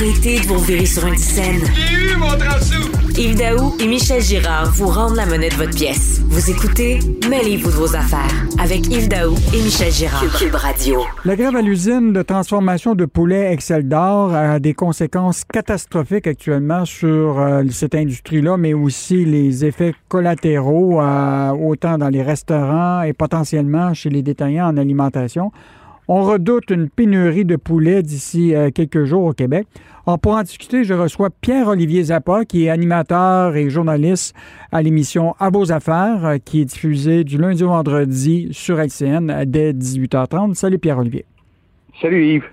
Arrêtez de vous virer sur une scène. J'ai eu mon! Yves Daou et Michel Girard vous rendent la monnaie de votre pièce. Vous écoutez Mêlez-vous de vos affaires avec Yves Daou et Michel Girard. Cube Radio. La grève à l'usine de transformation de poulet Excel d'Or a des conséquences catastrophiques actuellement sur euh, cette industrie-là, mais aussi les effets collatéraux, euh, autant dans les restaurants et potentiellement chez les détaillants en alimentation. On redoute une pénurie de poulet d'ici euh, quelques jours au Québec. Alors, pour en discuter, je reçois Pierre-Olivier Zappa, qui est animateur et journaliste à l'émission À vos affaires, euh, qui est diffusée du lundi au vendredi sur LCN dès 18h30. Salut Pierre-Olivier. Salut Yves.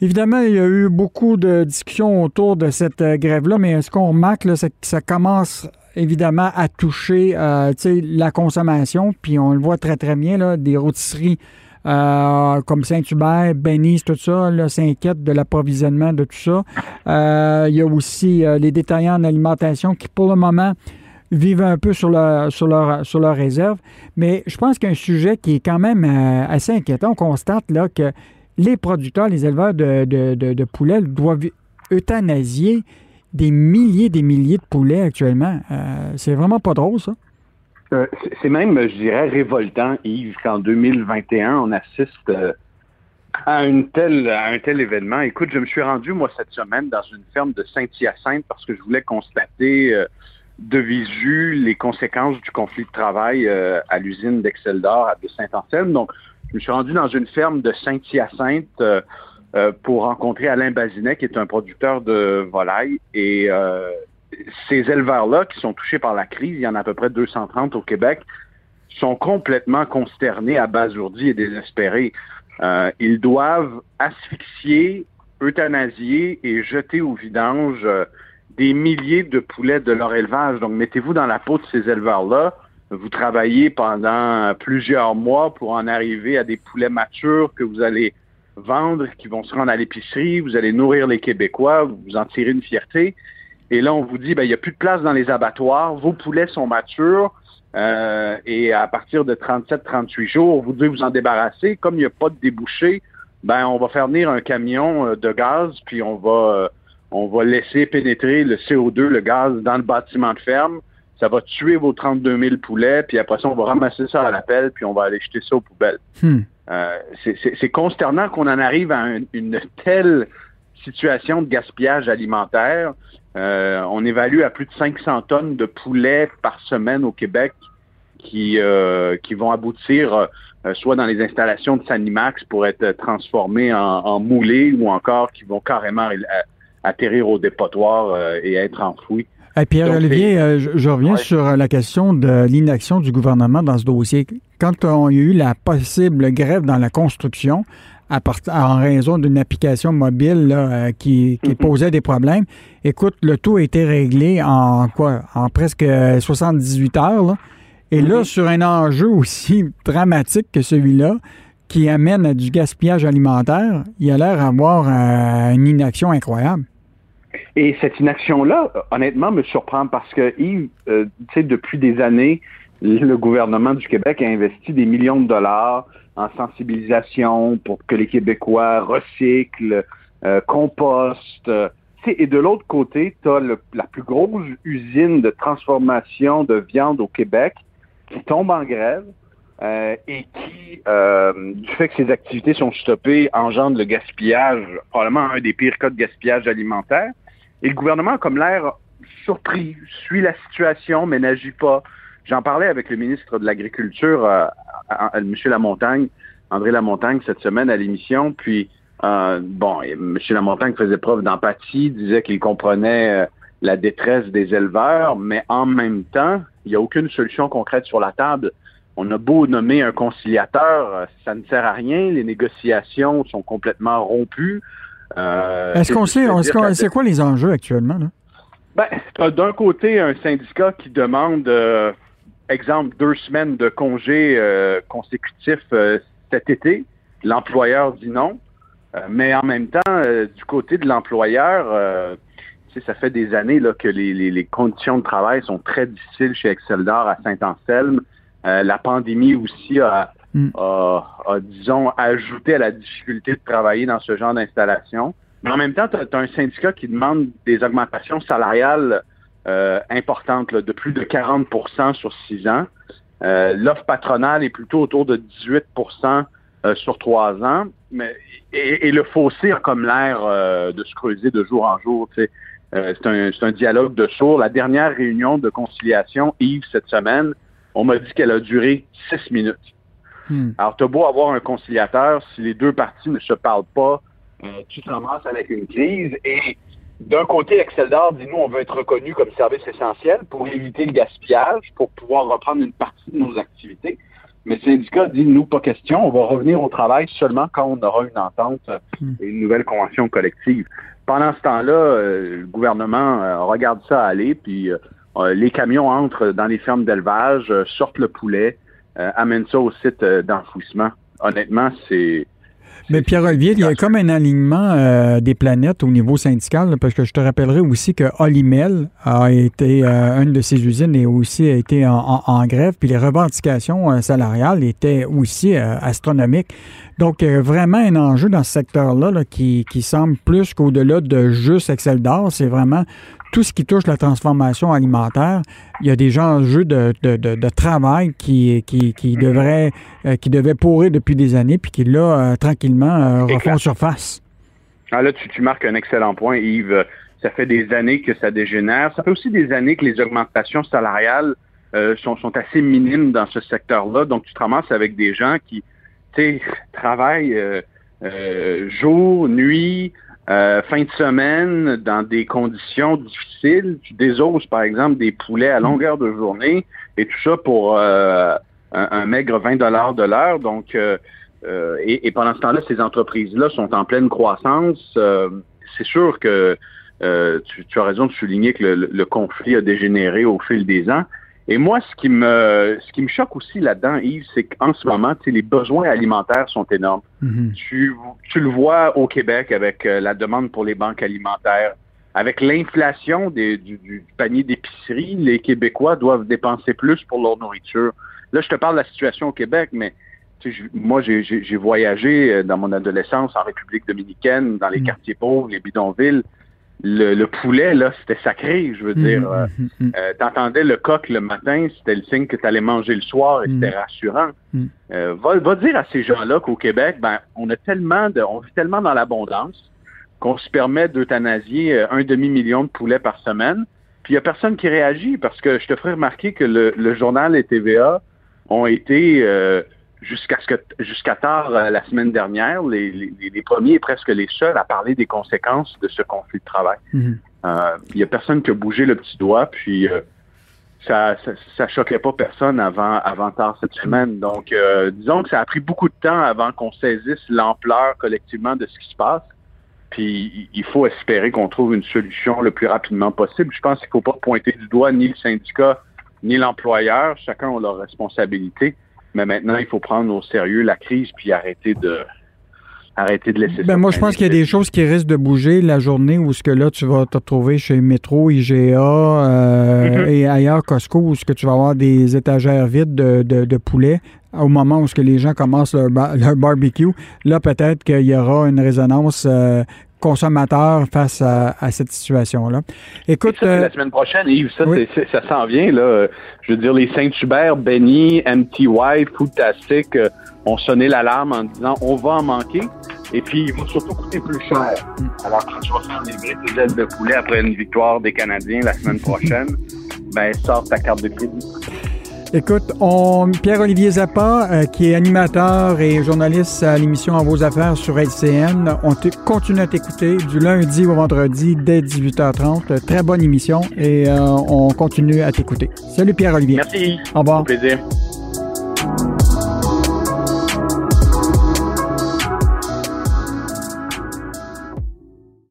Évidemment, il y a eu beaucoup de discussions autour de cette euh, grève-là, mais ce qu'on remarque, là, c'est que ça commence évidemment à toucher la consommation, puis on le voit très très bien, là, des rôtisseries euh, comme Saint-Hubert, Benise, tout ça, s'inquiètent de l'approvisionnement de tout ça. Euh, il y a aussi euh, les détaillants en alimentation qui, pour le moment, vivent un peu sur leur, sur leur, sur leur réserve. Mais je pense qu'un sujet qui est quand même assez inquiétant, on constate là que les producteurs, les éleveurs de, de, de, poulets doivent euthanasier des milliers des milliers de poulets actuellement. c'est vraiment pas drôle, ça. Euh, c'est même, je dirais, révoltant, Yves, qu'en 2021, on assiste euh, à, une telle, à un tel événement. Écoute, je me suis rendu, moi, cette semaine, dans une ferme de Saint-Hyacinthe parce que je voulais constater euh, de visu les conséquences du conflit de travail à l'usine d'Excel d'Or de Saint-Anselme. Donc, je me suis rendu dans une ferme de Saint-Hyacinthe pour rencontrer Alain Bazinet, qui est un producteur de volailles. Et ces éleveurs-là qui sont touchés par la crise, il y en a à peu près 230 au Québec, sont complètement consternés, abasourdis et désespérés. Euh, ils doivent asphyxier, euthanasier et jeter au vidange euh, des milliers de poulets de leur élevage. Donc, mettez-vous dans la peau de ces éleveurs-là. Vous travaillez pendant plusieurs mois pour en arriver à des poulets matures que vous allez vendre, qui vont se rendre à l'épicerie. Vous allez nourrir les Québécois, vous en tirez une fierté. Et là, on vous dit, ben, il n'y a plus de place dans les abattoirs, vos poulets sont matures, euh, et à partir de 37-38 jours, vous devez vous en débarrasser. Comme il n'y a pas de débouché, ben, on va faire venir un camion euh, de gaz, puis on va, euh, on va laisser pénétrer le CO2, le gaz, dans le bâtiment de ferme. Ça va tuer vos 32 000 poulets, puis après ça, on va ramasser ça à la pelle, puis on va aller jeter ça aux poubelles. Hmm. c'est consternant qu'on en arrive à une telle situation de gaspillage alimentaire. Euh, on évalue à plus de 500 tonnes de poulets par semaine au Québec qui, euh, qui vont aboutir euh, soit dans les installations de Sanimax pour être transformés en, en moulés ou encore qui vont carrément atterrir au dépotoir et être enfouis. Pierre-Olivier, je, reviens sur la question de l'inaction du gouvernement dans ce dossier. Quand on a eu la possible grève dans la construction, en raison d'une application mobile euh, qui, mm-hmm. posait des problèmes. Écoute, le tout a été réglé en quoi? En presque 78 heures. Et là, mm-hmm. sur un enjeu aussi dramatique que celui-là, qui amène à du gaspillage alimentaire, il a l'air d'avoir euh, une inaction incroyable. Et cette inaction-là, honnêtement, me surprend parce que, Yves, euh, tu sais, depuis des années, le gouvernement du Québec a investi des millions de dollars en sensibilisation pour que les Québécois recyclent, euh, compostent. et de l'autre côté, tu as la plus grosse usine de transformation de viande au Québec qui tombe en grève euh, et qui, euh, du fait que ces activités sont stoppées, engendre le gaspillage, probablement un des pires cas de gaspillage alimentaire. Et le gouvernement comme l'air surpris, suit la situation, mais n'agit pas. J'en parlais avec le ministre de l'Agriculture, euh, M. Lamontagne, André Lamontagne, cette semaine à l'émission. Puis, euh, bon, M. Lamontagne faisait preuve d'empathie, disait qu'il comprenait euh, la détresse des éleveurs, mais en même temps, il n'y a aucune solution concrète sur la table. On a beau nommer un conciliateur, ça ne sert à rien. Les négociations sont complètement rompues. est-ce qu'on sait, c'est quoi les enjeux actuellement? Là? Ben, d'un côté un syndicat qui demande exemple, deux semaines de congés euh, consécutifs euh, cet été. L'employeur dit non. Euh, mais en même temps, du côté de l'employeur, ça fait des années là, que les, conditions de travail sont très difficiles chez Exceldor à Saint-Anselme. la pandémie aussi mm. a, disons, ajouté à la difficulté de travailler dans ce genre d'installation. Mais en même temps, tu as, un syndicat qui demande des augmentations salariales euh, importantes, de plus de 40% sur six ans. Euh, l'offre patronale est plutôt autour de 18% euh, sur trois ans. Mais, et, le fossé a comme l'air de se creuser de jour en jour. c'est un, un, dialogue de sourds. La dernière réunion de conciliation, Yves, cette semaine, on m'a dit qu'elle a duré six minutes. Hmm. Alors, tu as beau avoir un conciliateur, si les deux parties ne se parlent pas, euh, tu te ramasses avec une crise. Et d'un côté, Excel d'Or dit, nous, on veut être reconnu comme service essentiel pour éviter le gaspillage, pour pouvoir reprendre une partie de nos activités. Mais le syndicat dit, nous, pas question, on va revenir au travail seulement quand on aura une entente hmm. et une nouvelle convention collective. Pendant ce temps-là, euh, le gouvernement euh, regarde ça aller, puis les camions entrent dans les fermes d'élevage, sortent le poulet, amènent ça au site d'enfouissement. Honnêtement, c'est mais Pierre-Olivier, il y a comme un alignement euh, des planètes au niveau syndical, parce que je te rappellerai aussi que Olimel a été, euh, une de ses usines et aussi a été en, grève, puis les revendications euh, salariales étaient aussi astronomiques. Donc, vraiment un enjeu dans ce secteur-là qui, qui semble plus qu'au-delà de juste Excel d'or, c'est vraiment tout ce qui touche la transformation alimentaire, il y a des enjeux de, de, de, travail qui, qui, qui, devraient, euh, qui devaient pourrir depuis des années, puis qui, là, euh, tranquillement, euh, refont surface. Ah, là, tu, tu, marques un excellent point, Yves. Ça fait des années que ça dégénère. Ça fait aussi des années que les augmentations salariales sont, sont assez minimes dans ce secteur-là. Donc, tu te ramasses avec des gens qui, tu sais, travaillent jour, nuit, euh, fin de semaine, dans des conditions difficiles, tu désoses, par exemple, des poulets à longueur de journée et tout ça pour euh, un, maigre 20 dollars de l'heure. Donc, euh, et, pendant ce temps-là, ces entreprises-là sont en pleine croissance. c'est sûr que tu, as raison de souligner que le conflit a dégénéré au fil des ans. Et moi, ce qui me, ce qui me choque aussi là-dedans, Yves, c'est qu'en ce moment, les besoins alimentaires sont énormes. Mhm. tu, tu, le vois au Québec avec euh, la demande pour les banques alimentaires. Avec l'inflation du, du, panier d'épicerie, les Québécois doivent dépenser plus pour leur nourriture. Là, je te parle de la situation au Québec, mais moi, j'ai voyagé euh, dans mon adolescence en République dominicaine, dans les mhm. quartiers pauvres, les bidonvilles le, poulet, là, c'était sacré, je veux dire. Mm, euh, mm, mm, euh, T'entendais le coq le matin, c'était le signe que tu allais manger le soir et c'était rassurant. Euh, va, dire à ces gens-là qu'au Québec, ben, on a tellement de, on vit tellement dans l'abondance qu'on se permet d'euthanasier un demi-million de poulets par semaine. Puis il n'y a personne qui réagit parce que je te ferai remarquer que le, le journal et TVA ont été jusqu'à ce que jusqu'à tard euh, la semaine dernière, les, les, premiers et presque les seuls à parler des conséquences de ce conflit de travail. Mhm. Euh, il n'y a personne qui a bougé le petit doigt, puis euh, ça, ça, choquait pas personne avant avant tard cette semaine. Donc, disons que ça a pris beaucoup de temps avant qu'on saisisse l'ampleur collectivement de ce qui se passe. Puis il faut espérer qu'on trouve une solution le plus rapidement possible. Je pense qu'il ne faut pas pointer du doigt ni le syndicat ni l'employeur. Chacun a leur responsabilité. Mais maintenant, il faut prendre au sérieux la crise puis arrêter de arrêter de laisser ben Moi, je pense qu'il y a des choses qui risquent de bouger la journée où ce que là, tu vas te retrouver chez Métro, IGA euh, mm-hmm. et ailleurs, Costco, où ce que tu vas avoir des étagères vides de, de, poulet au moment où ce que les gens commencent leur, leur barbecue. Là, peut-être qu'il y aura une résonance euh, consommateurs face à, cette situation-là. Écoute, ça, la euh, semaine prochaine, Yves, ça, ça s'en vient là. Je veux dire, les Saint-Hubert, Benny, MTY, Foodtastic euh, ont sonné l'alarme en disant on va en manquer. Et puis, il va surtout coûter plus cher. Alors, quand tu vas faire des briques ailes de poulet après une victoire des Canadiens la semaine prochaine, ben, sors ta carte de crédit. Écoute, on, Pierre-Olivier Zappa, euh, qui est animateur et journaliste à l'émission En vos affaires sur LCN, on continue à t'écouter du lundi au vendredi dès 18h30. Très bonne émission et euh, on continue à t'écouter. Salut Pierre-Olivier. Merci. Au revoir. Au plaisir.